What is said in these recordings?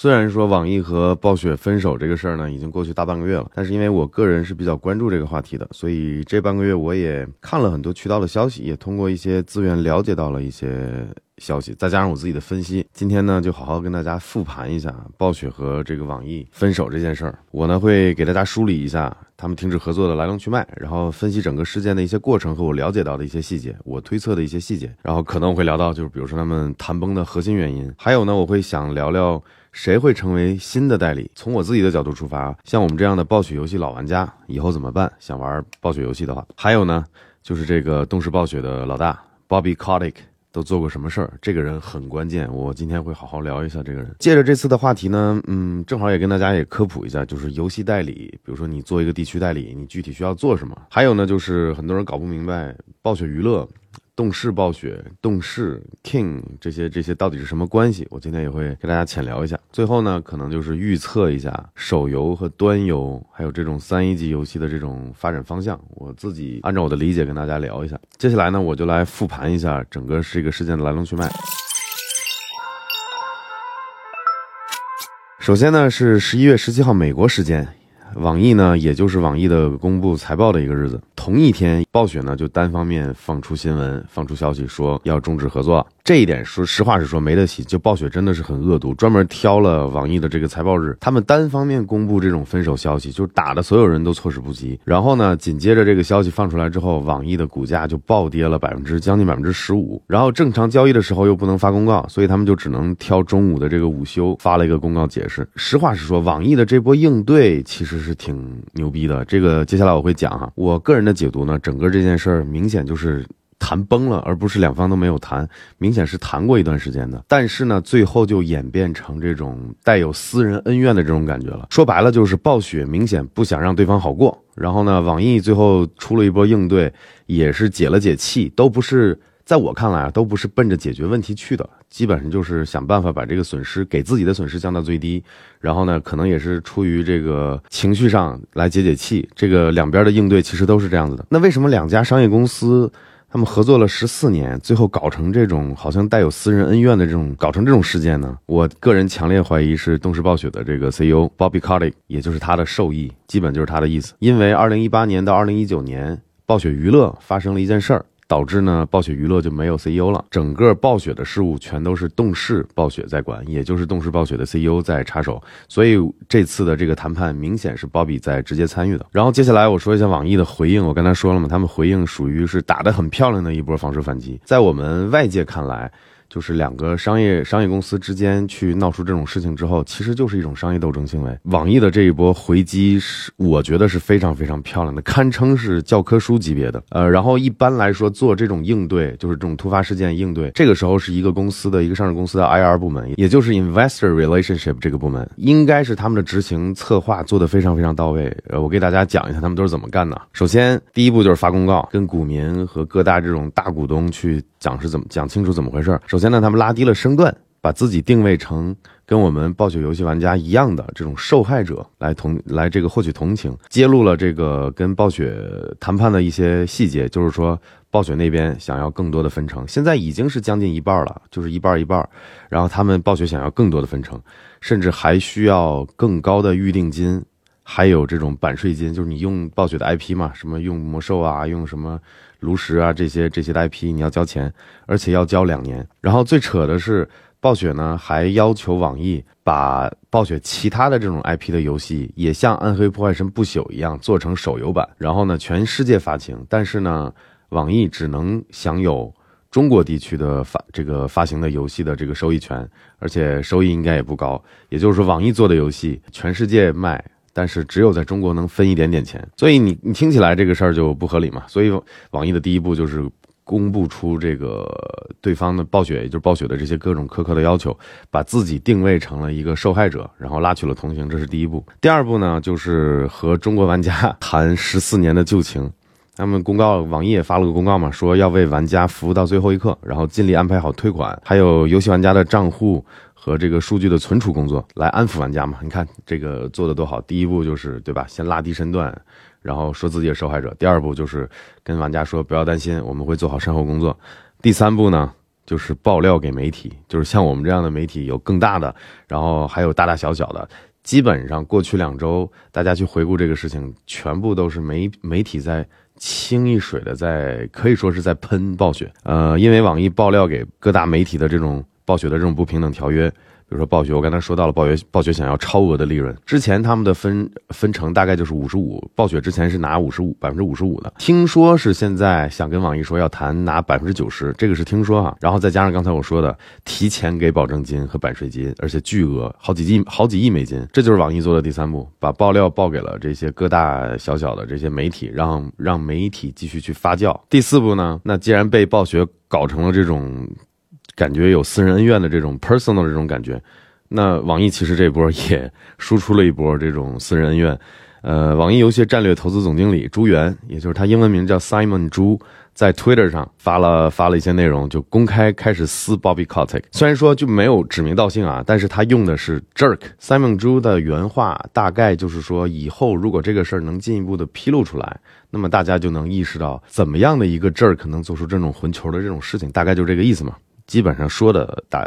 虽然说网易和暴雪分手这个事儿呢，已经过去大半个月了，但是因为我个人是比较关注这个话题的，所以这半个月我也看了很多渠道的消息，也通过一些资源了解到了一些。消息，再加上我自己的分析，今天呢就好好跟大家复盘一下暴雪和这个网易分手这件事儿。我呢会给大家梳理一下他们停止合作的来龙去脉，然后分析整个事件的一些过程和我了解到的一些细节，我推测的一些细节，然后可能会聊到就是比如说他们谈崩的核心原因，还有呢我会想聊聊谁会成为新的代理。从我自己的角度出发，像我们这样的暴雪游戏老玩家以后怎么办？想玩暴雪游戏的话，还有呢就是这个动视暴雪的老大 Bobby Kotick。都做过什么事儿？这个人很关键，我今天会好好聊一下这个人。借着这次的话题呢，嗯，正好也跟大家也科普一下，就是游戏代理，比如说你做一个地区代理，你具体需要做什么？还有呢，就是很多人搞不明白，暴雪娱乐。动视暴雪、动视 King 这些这些到底是什么关系？我今天也会跟大家浅聊一下。最后呢，可能就是预测一下手游和端游，还有这种三一级游戏的这种发展方向。我自己按照我的理解跟大家聊一下。接下来呢，我就来复盘一下整个这个事件的来龙去脉。首先呢，是十一月十七号美国时间。网易呢，也就是网易的公布财报的一个日子。同一天，暴雪呢就单方面放出新闻，放出消息说要终止合作。这一点说实话是说没得洗，就暴雪真的是很恶毒，专门挑了网易的这个财报日，他们单方面公布这种分手消息，就打的所有人都措手不及。然后呢，紧接着这个消息放出来之后，网易的股价就暴跌了百分之将近百分之十五。然后正常交易的时候又不能发公告，所以他们就只能挑中午的这个午休发了一个公告解释。实话实说，网易的这波应对其实是挺牛逼的。这个接下来我会讲哈，我个人的解读呢，整个这件事儿明显就是谈崩了，而不是两方都没有谈，明显是谈过一段时间的。但是呢，最后就演变成这种带有私人恩怨的这种感觉了。说白了就是暴雪明显不想让对方好过，然后呢，网易最后出了一波应对，也是解了解气，都不是。在我看来啊，都不是奔着解决问题去的，基本上就是想办法把这个损失给自己的损失降到最低，然后呢，可能也是出于这个情绪上来解解气。这个两边的应对其实都是这样子的。那为什么两家商业公司他们合作了十四年，最后搞成这种好像带有私人恩怨的这种搞成这种事件呢？我个人强烈怀疑是动视暴雪的这个 CEO Bobby Kotick，也就是他的授意，基本就是他的意思。因为二零一八年到二零一九年，暴雪娱乐发生了一件事儿。导致呢，暴雪娱乐就没有 CEO 了，整个暴雪的事务全都是动视暴雪在管，也就是动视暴雪的 CEO 在插手，所以这次的这个谈判明显是鲍比在直接参与的。然后接下来我说一下网易的回应，我刚才说了嘛，他们回应属于是打得很漂亮的一波防守反击，在我们外界看来。就是两个商业商业公司之间去闹出这种事情之后，其实就是一种商业斗争行为。网易的这一波回击是，我觉得是非常非常漂亮的，堪称是教科书级别的。呃，然后一般来说做这种应对，就是这种突发事件应对，这个时候是一个公司的一个上市公司的 IR 部门，也就是 Investor Relationship 这个部门，应该是他们的执行策划做得非常非常到位。呃，我给大家讲一下他们都是怎么干的。首先，第一步就是发公告，跟股民和各大这种大股东去讲是怎么讲清楚怎么回事。首先呢，他们拉低了身段，把自己定位成跟我们暴雪游戏玩家一样的这种受害者，来同来这个获取同情，揭露了这个跟暴雪谈判的一些细节，就是说暴雪那边想要更多的分成，现在已经是将近一半了，就是一半一半，然后他们暴雪想要更多的分成，甚至还需要更高的预定金，还有这种版税金，就是你用暴雪的 IP 嘛，什么用魔兽啊，用什么。炉石啊，这些这些的 IP 你要交钱，而且要交两年。然后最扯的是，暴雪呢还要求网易把暴雪其他的这种 IP 的游戏，也像《暗黑破坏神不朽》一样做成手游版，然后呢全世界发行。但是呢，网易只能享有中国地区的发这个发行的游戏的这个收益权，而且收益应该也不高。也就是说，网易做的游戏全世界卖。但是只有在中国能分一点点钱，所以你你听起来这个事儿就不合理嘛？所以网易的第一步就是公布出这个对方的暴雪，也就是暴雪的这些各种苛刻的要求，把自己定位成了一个受害者，然后拉取了同情，这是第一步。第二步呢，就是和中国玩家谈十四年的旧情。他们公告，网易也发了个公告嘛，说要为玩家服务到最后一刻，然后尽力安排好退款，还有游戏玩家的账户。和这个数据的存储工作来安抚玩家嘛？你看这个做的多好！第一步就是对吧？先拉低身段，然后说自己是受害者。第二步就是跟玩家说不要担心，我们会做好善后工作。第三步呢？就是爆料给媒体，就是像我们这样的媒体有更大的，然后还有大大小小的。基本上过去两周，大家去回顾这个事情，全部都是媒媒体在清一水的在可以说是在喷暴雪。呃，因为网易爆料给各大媒体的这种暴雪的这种不平等条约。比如说暴雪，我刚才说到了暴雪，暴雪想要超额的利润。之前他们的分分成大概就是五十五，暴雪之前是拿五十五百分之五十五的。听说是现在想跟网易说要谈拿百分之九十，这个是听说哈。然后再加上刚才我说的提前给保证金和版税金，而且巨额好几亿好几亿美金，这就是网易做的第三步，把爆料报给了这些各大小小的这些媒体，让让媒体继续去发酵。第四步呢，那既然被暴雪搞成了这种。感觉有私人恩怨的这种 personal 这种感觉，那网易其实这波也输出了一波这种私人恩怨。呃，网易游戏战略投资总经理朱元，也就是他英文名叫 Simon 朱，在 Twitter 上发了发了一些内容，就公开开始撕 Bobby Kotick。虽然说就没有指名道姓啊，但是他用的是 jerk。Simon 朱的原话大概就是说，以后如果这个事儿能进一步的披露出来，那么大家就能意识到怎么样的一个 jerk 能做出这种混球的这种事情，大概就这个意思嘛。基本上说的打，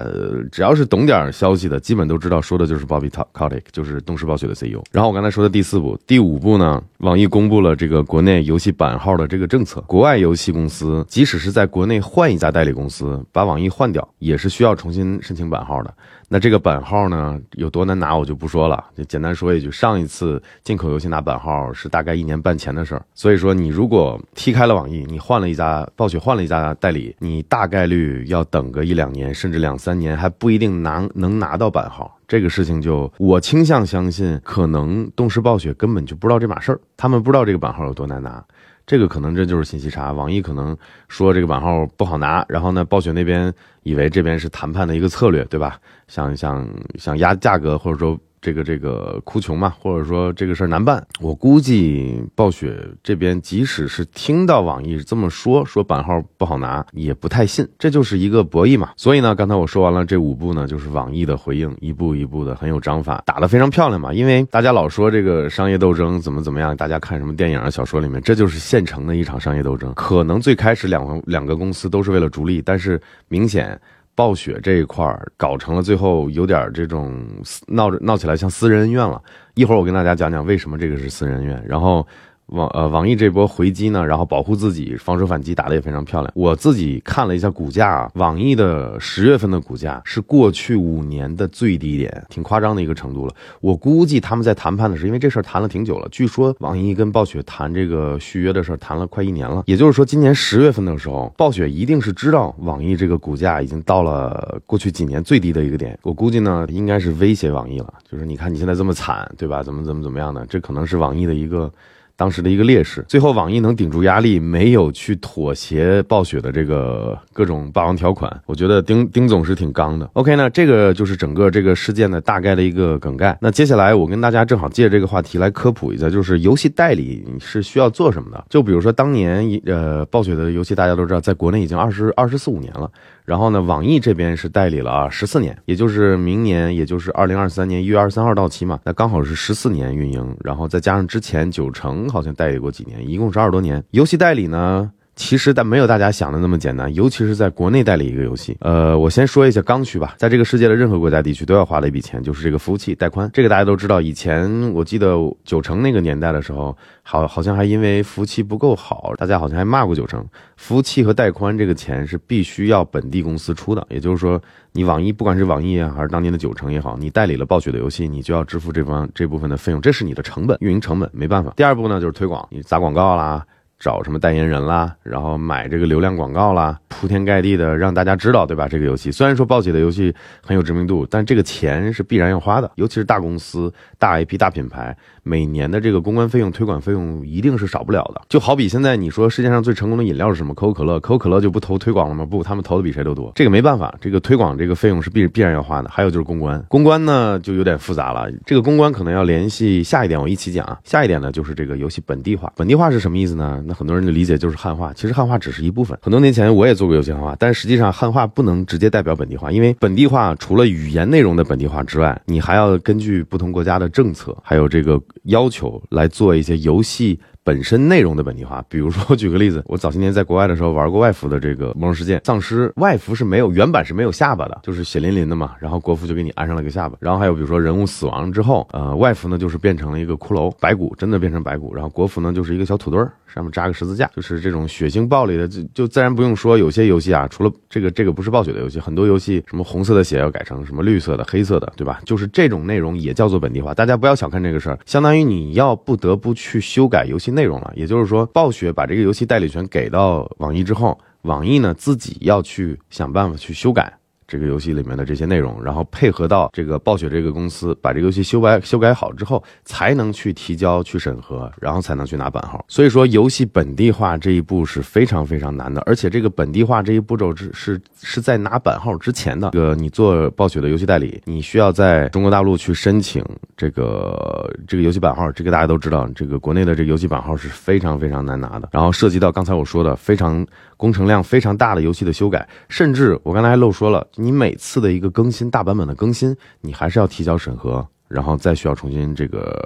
只要是懂点消息的，基本都知道说的就是 Bobby Kotick，就是动视暴雪的 CEO。然后我刚才说的第四步、第五步呢，网易公布了这个国内游戏版号的这个政策。国外游戏公司即使是在国内换一家代理公司，把网易换掉，也是需要重新申请版号的。那这个版号呢，有多难拿，我就不说了，就简单说一句，上一次进口游戏拿版号是大概一年半前的事儿。所以说，你如果踢开了网易，你换了一家暴雪，换了一家代理，你大概率要等个一两年，甚至两三年，还不一定拿能拿到版号。这个事情就我倾向相信，可能动视暴雪根本就不知道这码事儿，他们不知道这个版号有多难拿。这个可能这就是信息差，网易可能说这个版号不好拿，然后呢，暴雪那边以为这边是谈判的一个策略，对吧？想想想压价格，或者说。这个这个哭穷嘛，或者说这个事儿难办，我估计暴雪这边即使是听到网易这么说，说版号不好拿，也不太信，这就是一个博弈嘛。所以呢，刚才我说完了这五步呢，就是网易的回应，一步一步的很有章法，打得非常漂亮嘛。因为大家老说这个商业斗争怎么怎么样，大家看什么电影啊、小说里面，这就是现成的一场商业斗争。可能最开始两两个公司都是为了逐利，但是明显。暴雪这一块儿搞成了，最后有点这种闹着闹起来像私人恩怨了。一会儿我跟大家讲讲为什么这个是私人恩怨，然后。网呃，网易这波回击呢，然后保护自己，防守反击打得也非常漂亮。我自己看了一下股价啊，网易的十月份的股价是过去五年的最低点，挺夸张的一个程度了。我估计他们在谈判的时候，因为这事儿谈了挺久了，据说网易跟暴雪谈这个续约的事儿谈了快一年了。也就是说，今年十月份的时候，暴雪一定是知道网易这个股价已经到了过去几年最低的一个点。我估计呢，应该是威胁网易了，就是你看你现在这么惨，对吧？怎么怎么怎么样的？这可能是网易的一个。当时的一个劣势，最后网易能顶住压力，没有去妥协暴雪的这个各种霸王条款，我觉得丁丁总是挺刚的。OK 那，这个就是整个这个事件的大概的一个梗概。那接下来我跟大家正好借这个话题来科普一下，就是游戏代理是需要做什么的。就比如说当年呃暴雪的游戏，大家都知道，在国内已经二十二十四五年了。然后呢，网易这边是代理了啊十四年，也就是明年，也就是二零二三年一月二十三号到期嘛，那刚好是十四年运营，然后再加上之前九成好像代理过几年，一共是二十多年。游戏代理呢？其实但没有大家想的那么简单，尤其是在国内代理一个游戏。呃，我先说一下刚需吧，在这个世界的任何国家地区都要花的一笔钱，就是这个服务器带宽。这个大家都知道，以前我记得九成那个年代的时候，好好像还因为服务器不够好，大家好像还骂过九成。服务器和带宽这个钱是必须要本地公司出的，也就是说，你网易不管是网易啊，还是当年的九成也好，你代理了暴雪的游戏，你就要支付这方这部分的费用，这是你的成本，运营成本，没办法。第二步呢，就是推广，你砸广告啦。找什么代言人啦，然后买这个流量广告啦，铺天盖地的让大家知道，对吧？这个游戏虽然说暴雪的游戏很有知名度，但这个钱是必然要花的，尤其是大公司、大 IP、大品牌，每年的这个公关费用、推广费用一定是少不了的。就好比现在你说世界上最成功的饮料是什么？可口可乐，可口可乐就不投推广了吗？不，他们投的比谁都多。这个没办法，这个推广这个费用是必必然要花的。还有就是公关，公关呢就有点复杂了。这个公关可能要联系下一点，我一起讲啊。下一点呢就是这个游戏本地化。本地化是什么意思呢？那很多人的理解就是。汉化其实汉化只是一部分。很多年前我也做过游戏汉化，但实际上汉化不能直接代表本地化，因为本地化除了语言内容的本地化之外，你还要根据不同国家的政策还有这个要求来做一些游戏本身内容的本地化。比如说，我 举个例子，我早些年在国外的时候玩过外服的这个《魔兽世界》，丧尸外服是没有原版是没有下巴的，就是血淋淋的嘛。然后国服就给你安上了个下巴。然后还有比如说人物死亡之后，呃，外服呢就是变成了一个骷髅白骨，真的变成白骨。然后国服呢就是一个小土堆儿，上面扎个十字架，就是这种血腥暴力的，就就自然不用说。有些游戏啊，除了这个这个不是暴雪的游戏，很多游戏什么红色的血要改成什么绿色的、黑色的，对吧？就是这种内容也叫做本地化。大家不要小看这个事儿，相当于你要不得不去修改游戏内容了。也就是说，暴雪把这个游戏代理权给到网易之后，网易呢自己要去想办法去修改。这个游戏里面的这些内容，然后配合到这个暴雪这个公司，把这个游戏修改修改好之后，才能去提交去审核，然后才能去拿版号。所以说，游戏本地化这一步是非常非常难的，而且这个本地化这一步骤是是是在拿版号之前的。这个你做暴雪的游戏代理，你需要在中国大陆去申请这个这个游戏版号，这个大家都知道，这个国内的这个游戏版号是非常非常难拿的。然后涉及到刚才我说的非常。工程量非常大的游戏的修改，甚至我刚才还漏说了，你每次的一个更新大版本的更新，你还是要提交审核。然后再需要重新这个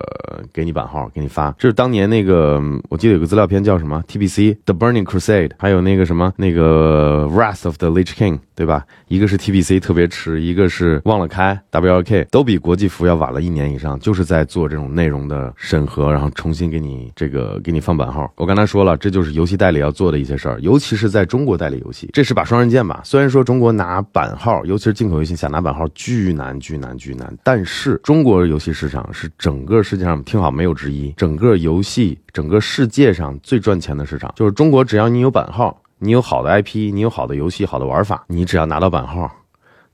给你版号，给你发。这是当年那个，我记得有个资料片叫什么 TBC The Burning Crusade，还有那个什么那个 Wrath of the Lich King，对吧？一个是 TBC 特别迟，一个是忘了开 WLK，都比国际服要晚了一年以上，就是在做这种内容的审核，然后重新给你这个给你放版号。我刚才说了，这就是游戏代理要做的一些事儿，尤其是在中国代理游戏，这是把双刃剑吧。虽然说中国拿版号，尤其是进口游戏想拿版号巨难巨难巨难，但是中国。游戏市场是整个世界上听好没有之一，整个游戏整个世界上最赚钱的市场就是中国。只要你有版号，你有好的 IP，你有好的游戏、好的玩法，你只要拿到版号，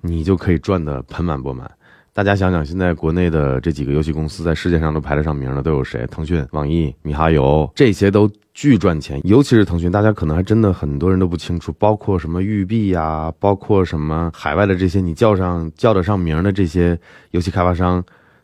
你就可以赚得盆满钵满。大家想想，现在国内的这几个游戏公司在世界上都排得上名的都有谁？腾讯、网易、米哈游，这些都巨赚钱。尤其是腾讯，大家可能还真的很多人都不清楚，包括什么育碧呀，包括什么海外的这些你叫上叫得上名的这些游戏开发商。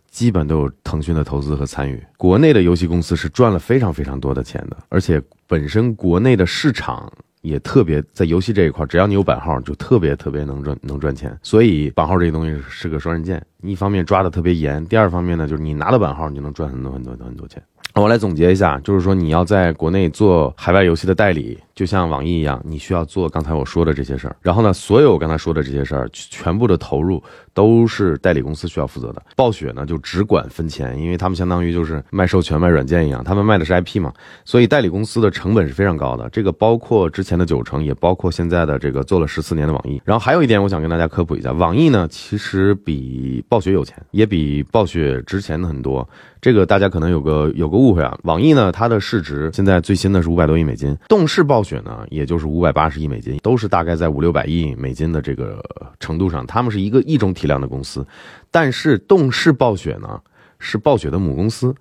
基本都有腾讯的投资和参与。国内的游戏公司是赚了非常非常多的钱的，而且本身国内的市场也特别在游戏这一块，只要你有版号，就特别特别能赚能赚钱。所以版号这个东西是个双刃剑，一方面抓的特别严，第二方面呢，就是你拿了版号，你就能赚很多很多很多钱。我来总结一下，就是说你要在国内做海外游戏的代理，就像网易一样，你需要做刚才我说的这些事儿。然后呢，所有我刚才说的这些事儿，全部的投入都是代理公司需要负责的。暴雪呢就只管分钱，因为他们相当于就是卖授权、卖软件一样，他们卖的是 IP 嘛，所以代理公司的成本是非常高的。这个包括之前的九成，也包括现在的这个做了十四年的网易。然后还有一点，我想跟大家科普一下，网易呢其实比暴雪有钱，也比暴雪值钱的很多。这个大家可能有个有个误会啊，网易呢，它的市值现在最新的是五百多亿美金，动视暴雪雪呢，也就是五百八十亿美金，都是大概在五六百亿美金的这个程度上，他们是一个一种体量的公司，但是动视暴雪呢是暴雪的母公司。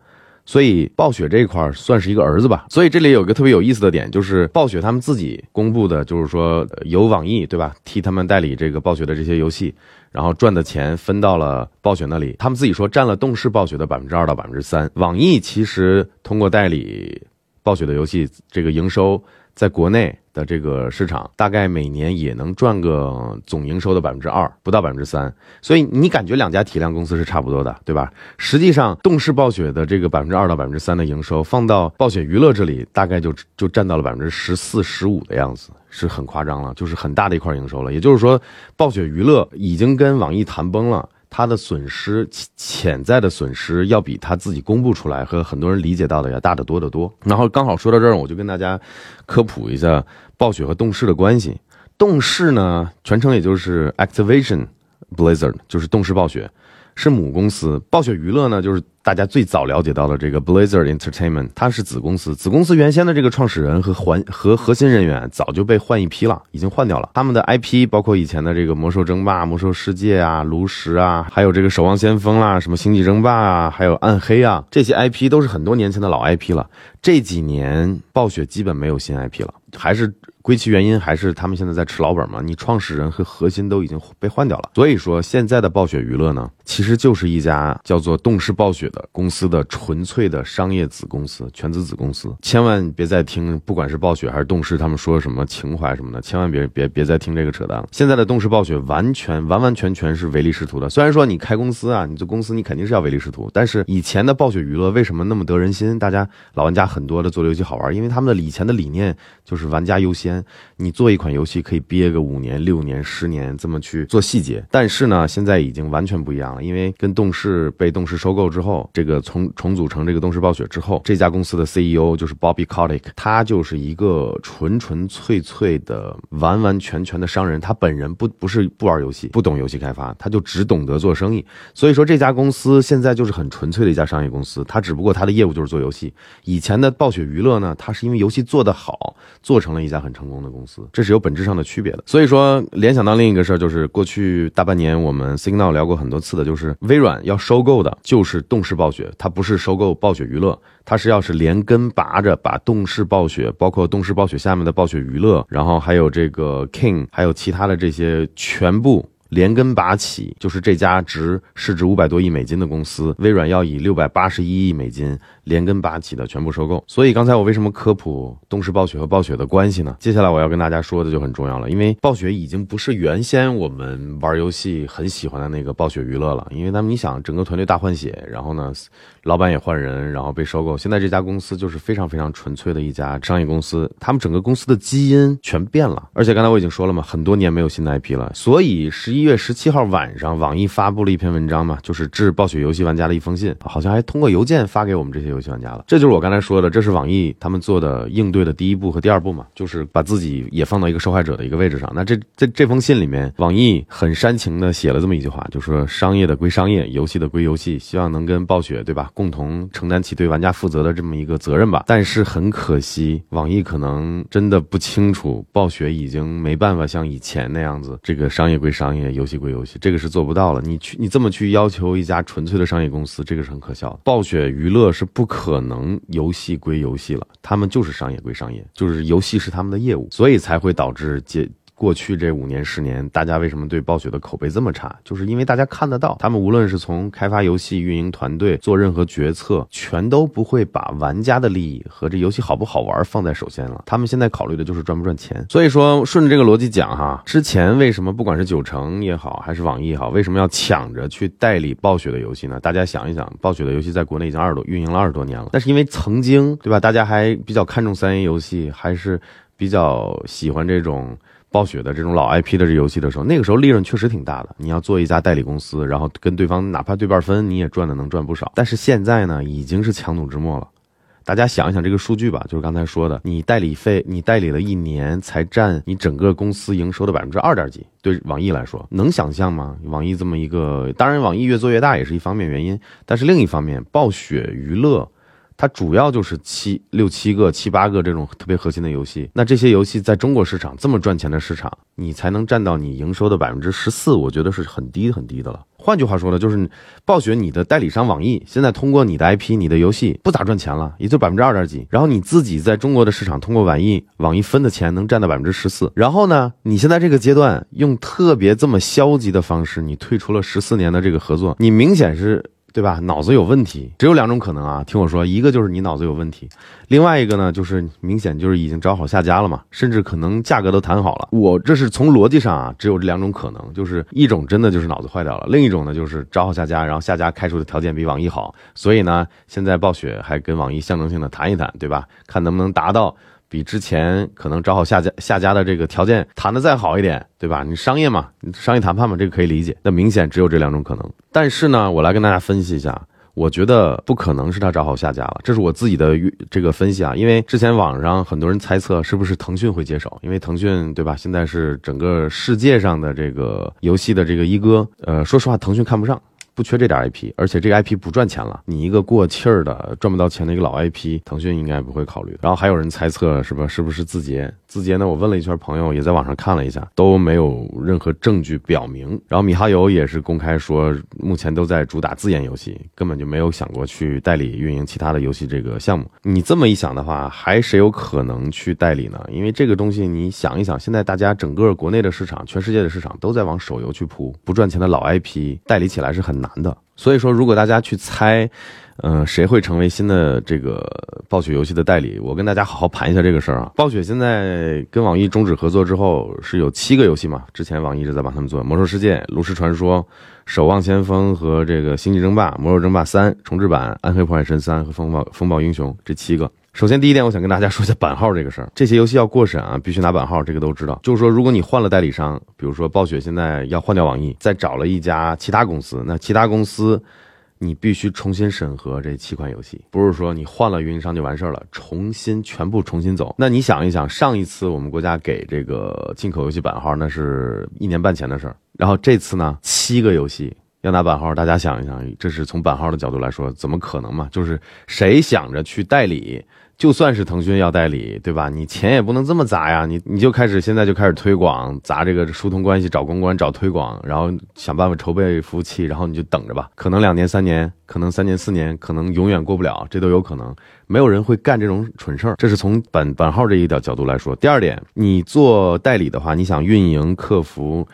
所以暴雪这一块算是一个儿子吧。所以这里有一个特别有意思的点，就是暴雪他们自己公布的，就是说由网易对吧替他们代理这个暴雪的这些游戏，然后赚的钱分到了暴雪那里。他们自己说占了动视暴雪的百分之二到百分之三。网易其实通过代理暴雪的游戏，这个营收。在国内的这个市场，大概每年也能赚个总营收的百分之二，不到百分之三。所以你感觉两家体量公司是差不多的，对吧？实际上，动视暴雪的这个百分之二到百分之三的营收，放到暴雪娱乐这里，大概就就占到了百分之十四、十五的样子，是很夸张了，就是很大的一块营收了。也就是说，暴雪娱乐已经跟网易谈崩了。他的损失潜在的损失要比他自己公布出来和很多人理解到的要大得多得多。然后刚好说到这儿，我就跟大家科普一下暴雪和动视的关系。动视呢，全称也就是 Activation Blizzard，就是动视暴雪。是母公司，暴雪娱乐呢，就是大家最早了解到的这个 Blizzard Entertainment，它是子公司。子公司原先的这个创始人和环和核心人员早就被换一批了，已经换掉了。他们的 IP 包括以前的这个魔兽争霸、魔兽世界啊、炉石啊，还有这个守望先锋啦、什么星际争霸啊，还有暗黑啊，这些 IP 都是很多年前的老 IP 了。这几年暴雪基本没有新 IP 了，还是归其原因还是他们现在在吃老本嘛，你创始人和核心都已经被换掉了。所以说现在的暴雪娱乐呢，其实就是一家叫做动视暴雪的公司的纯粹的商业子公司，全资子公司。千万别再听，不管是暴雪还是动视，他们说什么情怀什么的，千万别别别再听这个扯淡了。现在的动视暴雪完全完完全全是唯利是图的。虽然说你开公司啊，你这公司你肯定是要唯利是图，但是以前的暴雪娱乐为什么那么得人心？大家老玩家很多的做游戏好玩，因为他们的以前的理念就是玩家优先。你做一款游戏可以憋个五年、六年、十年这么去做细节，但是呢，现在已经完全不一样了，因为跟动视被动视收购之后，这个重重组成这个动视暴雪之后，这家公司的 CEO 就是 Bobby Kotick，他就是一个纯纯粹粹的、完完全全的商人，他本人不不是不玩游戏，不懂游戏开发，他就只懂得做生意，所以说这家公司现在就是很纯粹的一家商业公司，他只不过他的业务就是做游戏。以前的暴雪娱乐呢，它是因为游戏做得好，做成了一家很成功的公司，这是有本质上的区别的。所以说，联想到另一个事儿，就是过去大半年我们 Signal 聊过很多次的，就是微软要收购的就是动视暴雪，它不是收购暴雪娱乐，它是要是连根拔着把动视暴雪，包括动视暴雪下面的暴雪娱乐，然后还有这个 King，还有其他的这些全部。连根拔起，就是这家值市值五百多亿美金的公司，微软要以六百八十一亿美金连根拔起的全部收购。所以刚才我为什么科普东视暴雪和暴雪的关系呢？接下来我要跟大家说的就很重要了，因为暴雪已经不是原先我们玩游戏很喜欢的那个暴雪娱乐了，因为他们你想整个团队大换血，然后呢，老板也换人，然后被收购，现在这家公司就是非常非常纯粹的一家商业公司，他们整个公司的基因全变了，而且刚才我已经说了嘛，很多年没有新的 IP 了，所以十一。一月十七号晚上，网易发布了一篇文章嘛，就是致暴雪游戏玩家的一封信，好像还通过邮件发给我们这些游戏玩家了。这就是我刚才说的，这是网易他们做的应对的第一步和第二步嘛，就是把自己也放到一个受害者的一个位置上。那这这这封信里面，网易很煽情的写了这么一句话，就说商业的归商业，游戏的归游戏，希望能跟暴雪对吧，共同承担起对玩家负责的这么一个责任吧。但是很可惜，网易可能真的不清楚，暴雪已经没办法像以前那样子，这个商业归商业。游戏归游戏，这个是做不到了。你去，你这么去要求一家纯粹的商业公司，这个是很可笑。暴雪娱乐是不可能游戏归游戏了，他们就是商业归商业，就是游戏是他们的业务，所以才会导致结。过去这五年十年，大家为什么对暴雪的口碑这么差？就是因为大家看得到，他们无论是从开发游戏、运营团队、做任何决策，全都不会把玩家的利益和这游戏好不好玩放在首先了。他们现在考虑的就是赚不赚钱。所以说，顺着这个逻辑讲哈，之前为什么不管是九成也好，还是网易也好，为什么要抢着去代理暴雪的游戏呢？大家想一想，暴雪的游戏在国内已经二十多运营了二十多年了，但是因为曾经对吧？大家还比较看重三 A 游戏，还是比较喜欢这种。暴雪的这种老 IP 的这游戏的时候，那个时候利润确实挺大的。你要做一家代理公司，然后跟对方哪怕对半分，你也赚的能赚不少。但是现在呢，已经是强弩之末了。大家想一想这个数据吧，就是刚才说的，你代理费，你代理了一年才占你整个公司营收的百分之二点几。对网易来说，能想象吗？网易这么一个，当然网易越做越大也是一方面原因，但是另一方面，暴雪娱乐。它主要就是七六七个、七八个这种特别核心的游戏。那这些游戏在中国市场这么赚钱的市场，你才能占到你营收的百分之十四，我觉得是很低很低的了。换句话说呢，就是暴雪你的代理商网易现在通过你的 IP、你的游戏不咋赚钱了，也就百分之二点几。然后你自己在中国的市场通过网易网易分的钱能占到百分之十四。然后呢，你现在这个阶段用特别这么消极的方式，你退出了十四年的这个合作，你明显是。对吧？脑子有问题，只有两种可能啊！听我说，一个就是你脑子有问题，另外一个呢，就是明显就是已经找好下家了嘛，甚至可能价格都谈好了。我这是从逻辑上啊，只有这两种可能，就是一种真的就是脑子坏掉了，另一种呢就是找好下家，然后下家开出的条件比网易好，所以呢，现在暴雪还跟网易象征性的谈一谈，对吧？看能不能达到。比之前可能找好下家下家的这个条件谈的再好一点，对吧？你商业嘛，商业谈判嘛，这个可以理解。那明显只有这两种可能。但是呢，我来跟大家分析一下，我觉得不可能是他找好下家了，这是我自己的这个分析啊。因为之前网上很多人猜测是不是腾讯会接手，因为腾讯对吧？现在是整个世界上的这个游戏的这个一哥。呃，说实话，腾讯看不上。不缺这点 IP，而且这个 IP 不赚钱了。你一个过气儿的赚不到钱的一个老 IP，腾讯应该不会考虑。然后还有人猜测，是吧？是不是字节？字节呢，我问了一圈朋友，也在网上看了一下，都没有任何证据表明。然后米哈游也是公开说，目前都在主打自研游戏，根本就没有想过去代理运营其他的游戏这个项目。你这么一想的话，还谁有可能去代理呢？因为这个东西，你想一想，现在大家整个国内的市场，全世界的市场都在往手游去扑，不赚钱的老 IP 代理起来是很难的。所以说，如果大家去猜，嗯，谁会成为新的这个暴雪游戏的代理？我跟大家好好盘一下这个事儿啊。暴雪现在跟网易终止合作之后，是有七个游戏嘛？之前网易一直在帮他们做《魔兽世界》《炉石传说》《守望先锋》和这个《星际争霸》《魔兽争霸三》重置版《暗黑破坏神三》和《风暴风暴英雄》这七个。首先，第一点，我想跟大家说一下版号这个事儿。这些游戏要过审啊，必须拿版号，这个都知道。就是说，如果你换了代理商，比如说暴雪现在要换掉网易，再找了一家其他公司，那其他公司你必须重新审核这七款游戏，不是说你换了运营商就完事儿了，重新全部重新走。那你想一想，上一次我们国家给这个进口游戏版号，那是一年半前的事儿。然后这次呢，七个游戏。要拿版号，大家想一想，这是从版号的角度来说，怎么可能嘛？就是谁想着去代理，就算是腾讯要代理，对吧？你钱也不能这么砸呀，你你就开始现在就开始推广，砸这个疏通关系，找公关，找推广，然后想办法筹备服务器，然后你就等着吧。可能两年三年，可能三年四年，可能永远过不了，这都有可能。没有人会干这种蠢事儿，这是从本本号这一点角度来说。第二点，你做代理的话，你想运营、客服。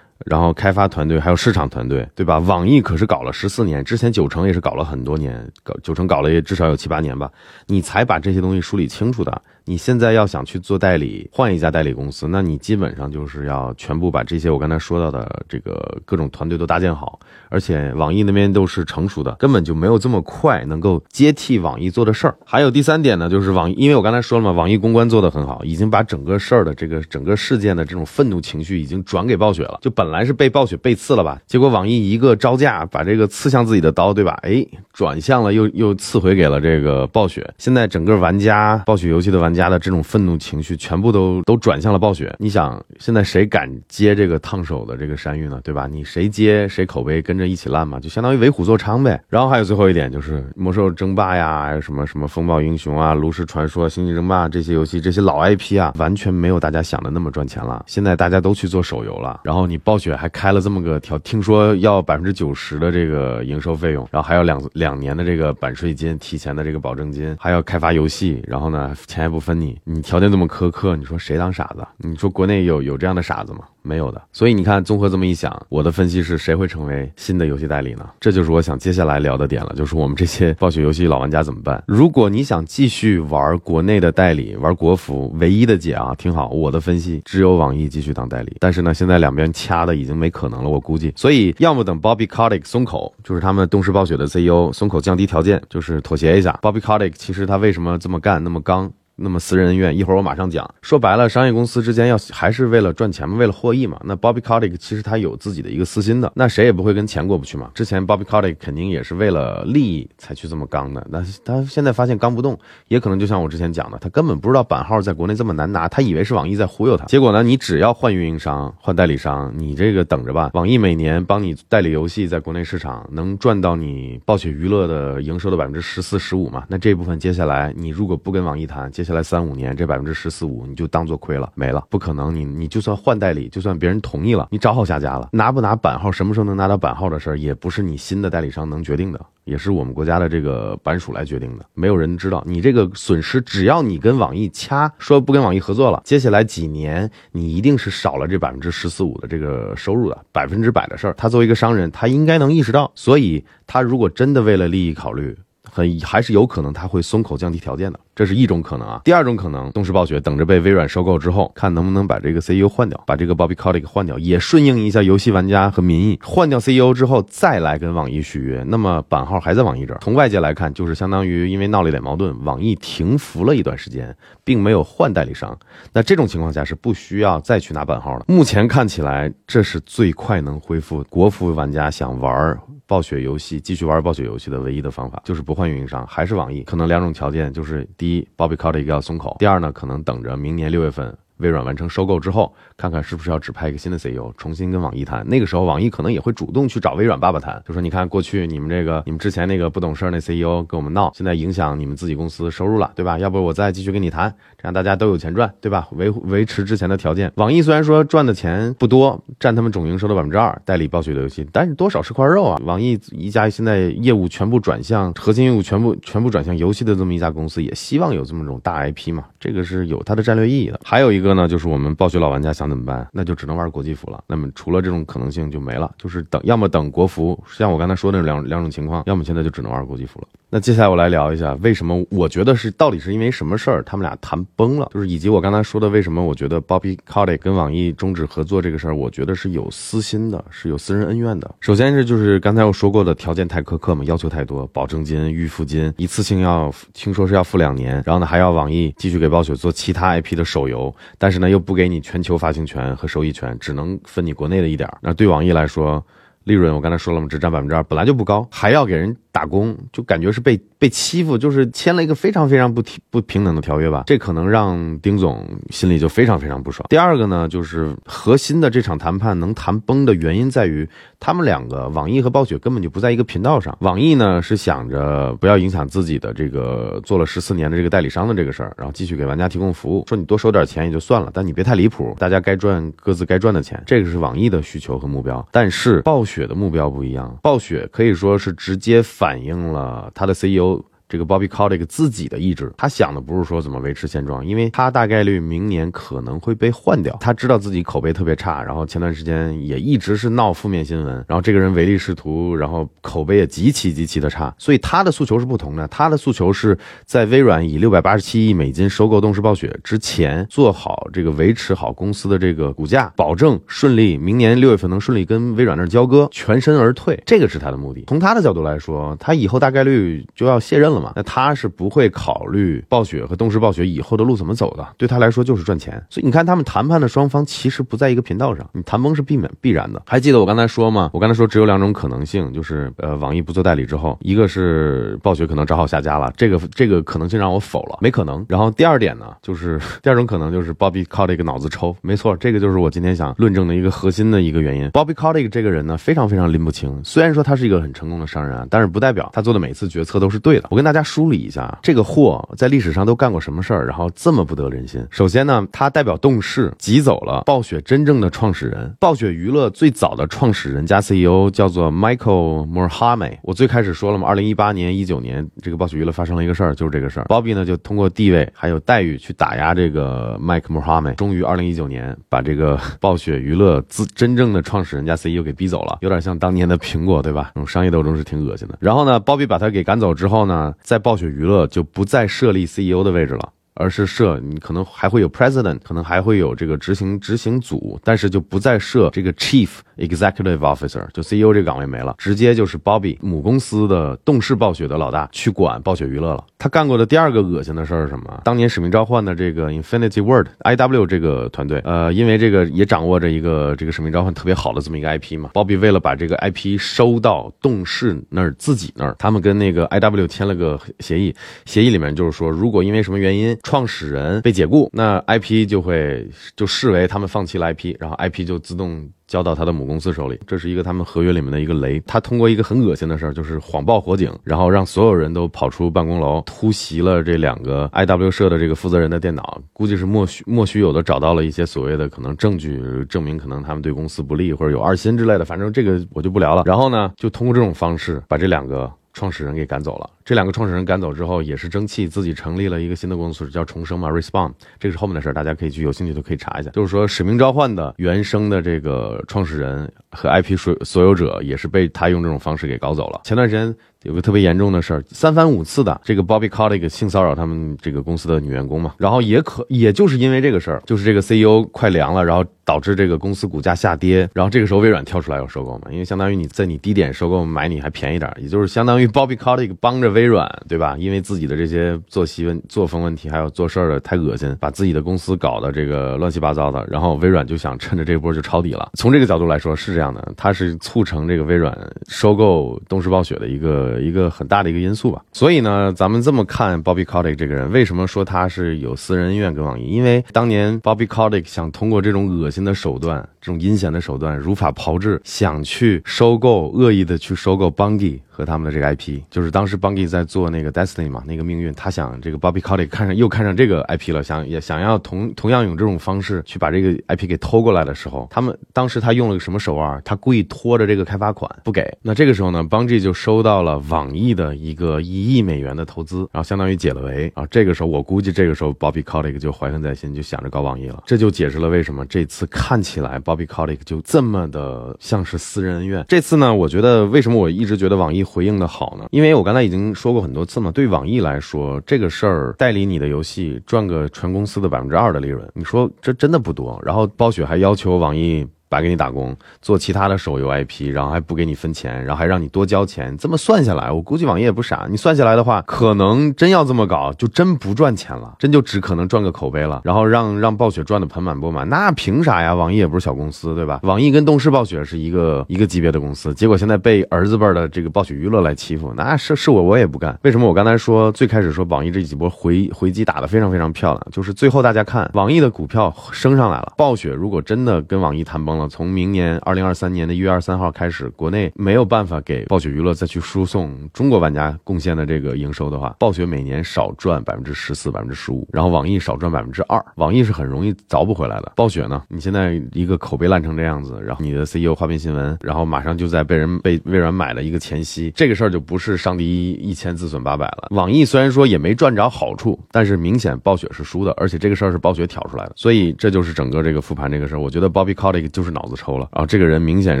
然后开发团队还有市场团队，对吧？网易可是搞了十四年，之前九成也是搞了很多年，搞九成搞了也至少有七八年吧，你才把这些东西梳理清楚的。你现在要想去做代理，换一家代理公司，那你基本上就是要全部把这些我刚才说到的这个各种团队都搭建好，而且网易那边都是成熟的，根本就没有这么快能够接替网易做的事儿。还有第三点呢，就是网易，因为我刚才说了嘛，网易公关做得很好，已经把整个事儿的这个整个事件的这种愤怒情绪已经转给暴雪了，就本来是被暴雪背刺了吧，结果网易一个招架，把这个刺向自己的刀，对吧？哎，转向了，又又刺回给了这个暴雪。现在整个玩家，暴雪游戏的玩家。家的这种愤怒情绪全部都都转向了暴雪。你想，现在谁敢接这个烫手的这个山芋呢？对吧？你谁接谁口碑跟着一起烂嘛，就相当于为虎作伥呗。然后还有最后一点就是魔兽争霸呀，还有什么什么风暴英雄啊、炉石传说、星际争霸这些游戏，这些老 IP 啊，完全没有大家想的那么赚钱了。现在大家都去做手游了，然后你暴雪还开了这么个条，听说要百分之九十的这个营收费用，然后还有两两年的这个版税金、提前的这个保证金，还要开发游戏，然后呢钱也不。分你，你条件这么苛刻，你说谁当傻子？你说国内有有这样的傻子吗？没有的。所以你看，综合这么一想，我的分析是谁会成为新的游戏代理呢？这就是我想接下来聊的点了，就是我们这些暴雪游戏老玩家怎么办？如果你想继续玩国内的代理，玩国服，唯一的解啊，听好，我的分析只有网易继续当代理。但是呢，现在两边掐的已经没可能了，我估计。所以要么等 Bobby Kotick 松口，就是他们东视暴雪的 CEO 松口降低条件，就是妥协一下。Bobby Kotick 其实他为什么这么干，那么刚？那么私人恩怨，一会儿我马上讲。说白了，商业公司之间要还是为了赚钱嘛，为了获益嘛。那 Bobby Kotick 其实他有自己的一个私心的，那谁也不会跟钱过不去嘛。之前 Bobby Kotick 肯定也是为了利益才去这么刚的，那他现在发现刚不动，也可能就像我之前讲的，他根本不知道版号在国内这么难拿，他以为是网易在忽悠他。结果呢，你只要换运营商、换代理商，你这个等着吧。网易每年帮你代理游戏在国内市场能赚到你暴雪娱乐的营收的百分之十四、十五嘛？那这部分接下来你如果不跟网易谈，接下来三五年这百分之十四五你就当做亏了没了，不可能。你你就算换代理，就算别人同意了，你找好下家了，拿不拿版号，什么时候能拿到版号的事儿，也不是你新的代理商能决定的，也是我们国家的这个版署来决定的。没有人知道你这个损失，只要你跟网易掐说不跟网易合作了，接下来几年你一定是少了这百分之十四五的这个收入的，百分之百的事儿。他作为一个商人，他应该能意识到，所以他如果真的为了利益考虑。很还是有可能他会松口降低条件的，这是一种可能啊。第二种可能，东视暴雪等着被微软收购之后，看能不能把这个 CEO 换掉，把这个 Bobby Kotick 换掉，也顺应一下游戏玩家和民意。换掉 CEO 之后，再来跟网易续约，那么版号还在网易这儿。从外界来看，就是相当于因为闹了一点矛盾，网易停服了一段时间，并没有换代理商。那这种情况下是不需要再去拿版号了。目前看起来，这是最快能恢复国服玩家想玩。暴雪游戏继续玩暴雪游戏的唯一的方法就是不换运营商，还是网易。可能两种条件，就是第一，Bobby Kotick 要松口；第二呢，可能等着明年六月份微软完成收购之后，看看是不是要指派一个新的 CEO，重新跟网易谈。那个时候，网易可能也会主动去找微软爸爸谈，就说你看过去你们这个你们之前那个不懂事儿那 CEO 跟我们闹，现在影响你们自己公司收入了，对吧？要不我再继续跟你谈，这样大家都有钱赚，对吧？维维持之前的条件。网易虽然说赚的钱不多，占他们总营收的百分之二，代理暴雪的游戏，但是多少是块肉啊。网易一家现在业务全部转向核心业务全部全部转向游戏的这么一家公司，也希望有这么种大 IP 嘛，这个是有它的战略意义的。还有一个个呢，就是我们暴雪老玩家想怎么办，那就只能玩国际服了。那么除了这种可能性就没了，就是等要么等国服，像我刚才说的两两种情况，要么现在就只能玩国际服了。那接下来我来聊一下，为什么我觉得是到底是因为什么事儿，他们俩谈崩了，就是以及我刚才说的为什么我觉得 Bobby c o t t i 跟网易终止合作这个事儿，我觉得是有私心的，是有私人恩怨的。首先是就是刚才我说过的条件太苛刻嘛，要求太多，保证金、预付金一次性要听说是要付两年，然后呢还要网易继续给暴雪做其他 IP 的手游，但是呢又不给你全球发行权和收益权，只能分你国内的一点儿。那对网易来说，利润我刚才说了嘛，只占百分之二，本来就不高，还要给人打工，就感觉是被被欺负，就是签了一个非常非常不平不平等的条约吧。这可能让丁总心里就非常非常不爽。第二个呢，就是核心的这场谈判能谈崩的原因在于，他们两个网易和暴雪根本就不在一个频道上。网易呢是想着不要影响自己的这个做了十四年的这个代理商的这个事儿，然后继续给玩家提供服务。说你多收点钱也就算了，但你别太离谱，大家该赚各自该赚的钱，这个是网易的需求和目标。但是暴雪的目标不一样，暴雪可以说是直接反反映了他的 CEO。这个 Bobby Kotick 自己的意志，他想的不是说怎么维持现状，因为他大概率明年可能会被换掉。他知道自己口碑特别差，然后前段时间也一直是闹负面新闻，然后这个人唯利是图，然后口碑也极其极其的差，所以他的诉求是不同的。他的诉求是在微软以六百八十七亿美金收购动视暴雪之前，做好这个维持好公司的这个股价，保证顺利明年六月份能顺利跟微软那儿交割，全身而退，这个是他的目的。从他的角度来说，他以后大概率就要卸任了。那他是不会考虑暴雪和动视暴雪以后的路怎么走的，对他来说就是赚钱。所以你看，他们谈判的双方其实不在一个频道上，你谈崩是避免必然的。还记得我刚才说吗？我刚才说只有两种可能性，就是呃，网易不做代理之后，一个是暴雪可能找好下家了，这个这个可能性让我否了，没可能。然后第二点呢，就是 第二种可能就是 Bobby Kotick 脑子抽，没错，这个就是我今天想论证的一个核心的一个原因。Bobby Kotick 这个人呢，非常非常拎不清。虽然说他是一个很成功的商人，但是不代表他做的每次决策都是对的。我跟大家梳理一下，这个货在历史上都干过什么事儿，然后这么不得人心。首先呢，他代表动视挤走了暴雪真正的创始人，暴雪娱乐最早的创始人加 CEO 叫做 Michael Morhaime。我最开始说了嘛，二零一八年、一九年这个暴雪娱乐发生了一个事儿，就是这个事儿。Bobby 呢就通过地位还有待遇去打压这个 Mike Morhaime，终于二零一九年把这个暴雪娱乐自真正的创始人加 CEO 给逼走了，有点像当年的苹果，对吧？这种商业斗争是挺恶心的。然后呢，Bobby 把他给赶走之后呢，在暴雪娱乐就不再设立 CEO 的位置了。而是设你可能还会有 president，可能还会有这个执行执行组，但是就不再设这个 chief executive officer，就 CEO 这个岗位没了，直接就是 Bobby 母公司的动视暴雪的老大去管暴雪娱乐了。他干过的第二个恶心的事儿是什么？当年使命召唤的这个 Infinity Word IW 这个团队，呃，因为这个也掌握着一个这个使命召唤特别好的这么一个 IP 嘛，Bobby 为了把这个 IP 收到动视那儿自己那儿，他们跟那个 IW 签了个协议，协议里面就是说，如果因为什么原因创始人被解雇，那 IP 就会就视为他们放弃了 IP，然后 IP 就自动交到他的母公司手里。这是一个他们合约里面的一个雷。他通过一个很恶心的事儿，就是谎报火警，然后让所有人都跑出办公楼，突袭了这两个 IW 社的这个负责人的电脑，估计是莫须莫须有的找到了一些所谓的可能证据，证明可能他们对公司不利或者有二心之类的。反正这个我就不聊了。然后呢，就通过这种方式把这两个。创始人给赶走了。这两个创始人赶走之后，也是争气，自己成立了一个新的公司，叫重生嘛，Respawn。这个是后面的事儿，大家可以去有兴趣都可以查一下。就是说，《使命召唤》的原生的这个创始人和 IP 所所有者，也是被他用这种方式给搞走了。前段时间有个特别严重的事儿，三番五次的这个 Bobby Kotick 性骚扰他们这个公司的女员工嘛，然后也可也就是因为这个事儿，就是这个 CEO 快凉了，然后导致这个公司股价下跌，然后这个时候微软跳出来要收购嘛，因为相当于你在你低点收购买你还便宜点，也就是相当于 Bobby Kotick 帮着微软，对吧？因为自己的这些作息问作风问题，还有做事儿的太恶心，把自己的公司搞得这个乱七八糟的，然后微软就想趁着这波就抄底了。从这个角度来说是这样的，它是促成这个微软收购东视暴雪的一个。呃一个很大的一个因素吧。所以呢，咱们这么看 Bobby Kotick 这个人，为什么说他是有私人恩怨跟网易？因为当年 Bobby Kotick 想通过这种恶心的手段，这种阴险的手段，如法炮制，想去收购，恶意的去收购 Bungie。和他们的这个 IP，就是当时 Bungie 在做那个 Destiny 嘛，那个命运，他想这个 Bobby Kotick 看上又看上这个 IP 了，想也想要同同样用这种方式去把这个 IP 给偷过来的时候，他们当时他用了个什么手腕？他故意拖着这个开发款不给。那这个时候呢，Bungie 就收到了网易的一个一亿美元的投资，然后相当于解了围啊。这个时候我估计这个时候 Bobby Kotick 就怀恨在心，就想着搞网易了。这就解释了为什么这次看起来 Bobby Kotick 就这么的像是私人恩怨。这次呢，我觉得为什么我一直觉得网易回应的好呢？因为我刚才已经说过很多次嘛，对网易来说，这个事儿代理你的游戏赚个全公司的百分之二的利润，你说这真的不多。然后暴雪还要求网易。白给你打工，做其他的手游 IP，然后还不给你分钱，然后还让你多交钱。这么算下来，我估计网易也不傻。你算下来的话，可能真要这么搞，就真不赚钱了，真就只可能赚个口碑了。然后让让暴雪赚的盆满钵满，那凭啥呀？网易也不是小公司，对吧？网易跟动视暴雪是一个一个级别的公司，结果现在被儿子辈的这个暴雪娱乐来欺负，那是是我我也不干。为什么我刚才说最开始说网易这几波回回击打得非常非常漂亮？就是最后大家看网易的股票升上来了，暴雪如果真的跟网易谈崩。从明年二零二三年的一月二十三号开始，国内没有办法给暴雪娱乐再去输送中国玩家贡献的这个营收的话，暴雪每年少赚百分之十四、百分之十五，然后网易少赚百分之二，网易是很容易凿不回来的。暴雪呢，你现在一个口碑烂成这样子，然后你的 CEO 花边新闻，然后马上就在被人被微软买了一个前夕，这个事儿就不是上帝一千自损八百了。网易虽然说也没赚着好处，但是明显暴雪是输的，而且这个事儿是暴雪挑出来的，所以这就是整个这个复盘这个事儿。我觉得 Bobby Kotick 就是脑子。抽了，然后这个人明显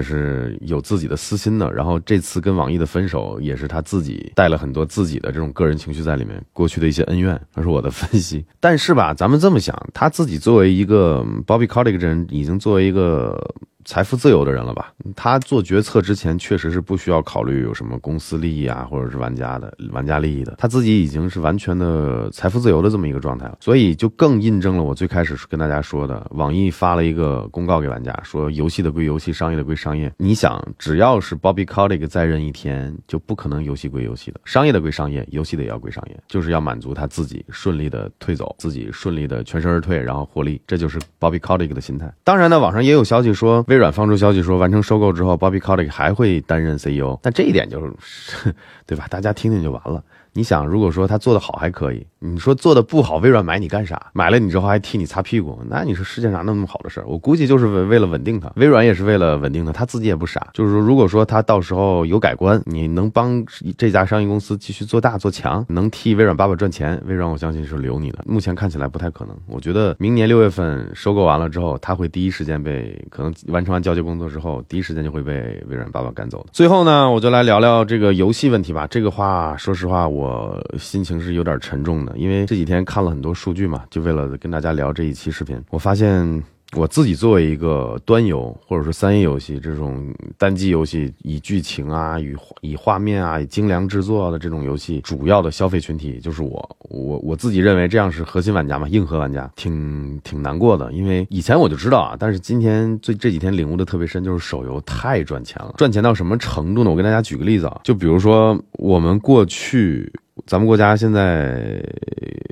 是有自己的私心的，然后这次跟网易的分手也是他自己带了很多自己的这种个人情绪在里面，过去的一些恩怨，这是我的分析。但是吧，咱们这么想，他自己作为一个 Bobby Kotick 这人，已经作为一个。财富自由的人了吧？他做决策之前确实是不需要考虑有什么公司利益啊，或者是玩家的玩家利益的。他自己已经是完全的财富自由的这么一个状态了，所以就更印证了我最开始跟大家说的：网易发了一个公告给玩家，说游戏的归游戏，商业的归商业。你想，只要是 Bobby Kotick 在任一天，就不可能游戏归游戏的，商业的归商业，游戏的也要归商业，就是要满足他自己顺利的退走，自己顺利的全身而退，然后获利。这就是 Bobby Kotick 的心态。当然呢，网上也有消息说微。微软放出消息说，完成收购之后，Bobby Kotick 还会担任 CEO，但这一点就是，对吧？大家听听就完了。你想，如果说他做的好还可以，你说做的不好，微软买你干啥？买了你之后还替你擦屁股，那你说世界上那么好的事儿？我估计就是为为了稳定他，微软也是为了稳定他，他自己也不傻。就是说，如果说他到时候有改观，你能帮这家商业公司继续做大做强，能替微软爸爸赚钱，微软我相信是留你的。目前看起来不太可能。我觉得明年六月份收购完了之后，他会第一时间被可能完成完交接工作之后，第一时间就会被微软爸爸赶走。最后呢，我就来聊聊这个游戏问题吧。这个话，说实话我。我心情是有点沉重的，因为这几天看了很多数据嘛，就为了跟大家聊这一期视频，我发现。我自己作为一个端游或者说三 A 游戏这种单机游戏，以剧情啊、以以画面啊、以精良制作的这种游戏，主要的消费群体就是我。我我自己认为这样是核心玩家嘛，硬核玩家，挺挺难过的。因为以前我就知道啊，但是今天最这几天领悟的特别深，就是手游太赚钱了。赚钱到什么程度呢？我跟大家举个例子啊，就比如说我们过去。咱们国家现在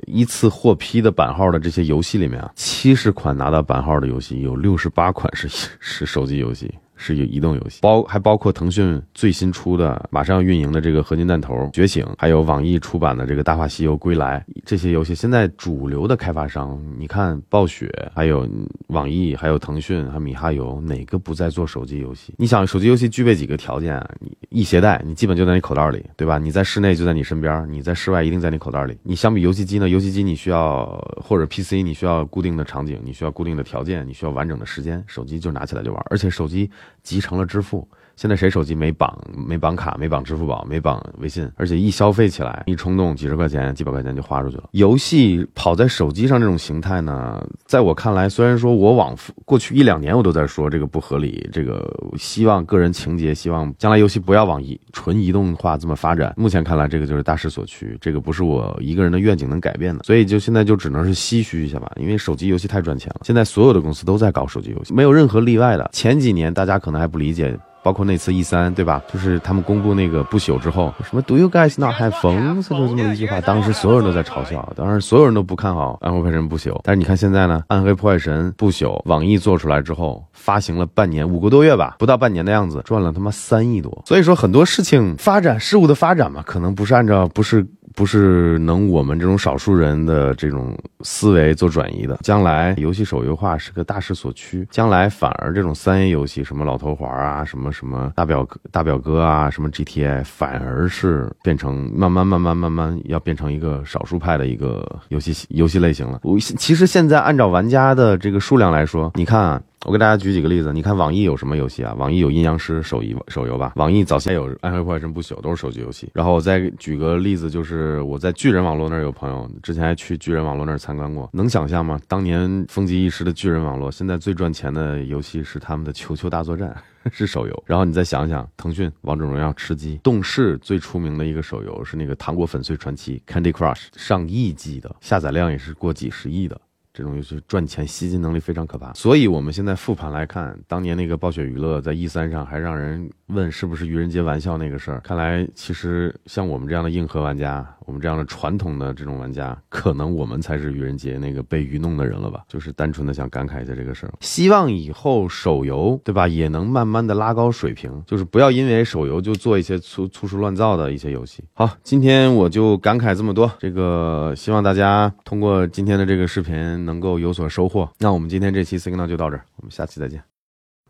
依次获批的版号的这些游戏里面啊，七十款拿到版号的游戏，有六十八款是是手机游戏。是有移动游戏，包还包括腾讯最新出的、马上要运营的这个合金弹头觉醒，还有网易出版的这个大话西游归来这些游戏。现在主流的开发商，你看暴雪、还有网易、还有腾讯、还有米哈游，哪个不在做手机游戏？你想，手机游戏具备几个条件啊？你易携带，你基本就在你口袋里，对吧？你在室内就在你身边，你在室外一定在你口袋里。你相比游戏机呢？游戏机你需要或者 PC 你需要固定的场景，你需要固定的条件，你需要完整的时间。手机就拿起来就玩，而且手机。集成了支付。现在谁手机没绑没绑卡没绑支付宝没绑微信，而且一消费起来一冲动几十块钱几百块钱就花出去了。游戏跑在手机上这种形态呢，在我看来，虽然说我往过去一两年我都在说这个不合理，这个希望个人情节，希望将来游戏不要往移纯移动化这么发展。目前看来，这个就是大势所趋，这个不是我一个人的愿景能改变的。所以就现在就只能是唏嘘一下吧，因为手机游戏太赚钱了。现在所有的公司都在搞手机游戏，没有任何例外的。前几年大家可能还不理解。包括那次 E 三，对吧？就是他们公布那个不朽之后，什么 Do you guys not have phones？就这么一句话，当时所有人都在嘲笑，当时所有人都不看好《暗黑破坏神不朽》。但是你看现在呢，《暗黑破坏神不朽》网易做出来之后，发行了半年，五个多月吧，不到半年的样子，赚了他妈三亿多。所以说很多事情发展，事物的发展嘛，可能不是按照不是。不是能我们这种少数人的这种思维做转移的。将来游戏手游化是个大势所趋，将来反而这种三 A 游戏，什么老头环啊，什么什么大表哥大表哥啊，什么 GTA，反而是变成慢慢慢慢慢慢要变成一个少数派的一个游戏游戏类型了。我其实现在按照玩家的这个数量来说，你看啊。我给大家举几个例子，你看网易有什么游戏啊？网易有阴阳师手游手游吧，网易早先有暗黑破坏神不朽，都是手机游戏。然后我再举个例子，就是我在巨人网络那儿有朋友，之前还去巨人网络那儿参观过。能想象吗？当年风极一时的巨人网络，现在最赚钱的游戏是他们的球球大作战，是手游。然后你再想想，腾讯王者荣耀吃鸡，动视最出名的一个手游是那个糖果粉碎传奇 Candy Crush，上亿级的下载量也是过几十亿的。这种游戏赚钱吸金能力非常可怕，所以我们现在复盘来看，当年那个暴雪娱乐在 E 三上还让人问是不是愚人节玩笑那个事儿，看来其实像我们这样的硬核玩家。我们这样的传统的这种玩家，可能我们才是愚人节那个被愚弄的人了吧？就是单纯的想感慨一下这个事儿。希望以后手游，对吧，也能慢慢的拉高水平，就是不要因为手游就做一些粗粗制乱造的一些游戏。好，今天我就感慨这么多。这个希望大家通过今天的这个视频能够有所收获。那我们今天这期 Signal 就到这儿，我们下期再见。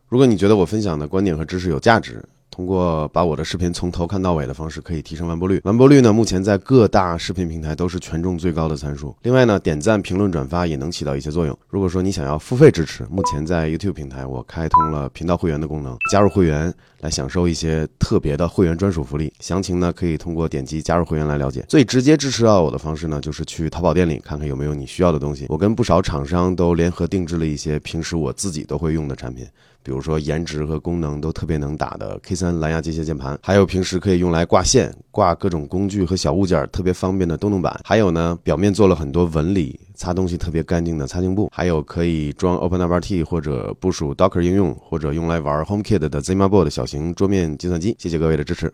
如果你觉得我分享的观点和知识有价值，通过把我的视频从头看到尾的方式，可以提升完播率。完播率呢，目前在各大视频平台都是权重最高的参数。另外呢，点赞、评论、转发也能起到一些作用。如果说你想要付费支持，目前在 YouTube 平台我开通了频道会员的功能，加入会员来享受一些特别的会员专属福利。详情呢，可以通过点击加入会员来了解。最直接支持到我的方式呢，就是去淘宝店里看看有没有你需要的东西。我跟不少厂商都联合定制了一些平时我自己都会用的产品。比如说颜值和功能都特别能打的 K3 蓝牙机械键盘，还有平时可以用来挂线、挂各种工具和小物件特别方便的动动板，还有呢，表面做了很多纹理，擦东西特别干净的擦镜布，还有可以装 OpenWRT 或者部署 Docker 应用，或者用来玩 HomeKit 的 ZimaBoard 小型桌面计算机。谢谢各位的支持。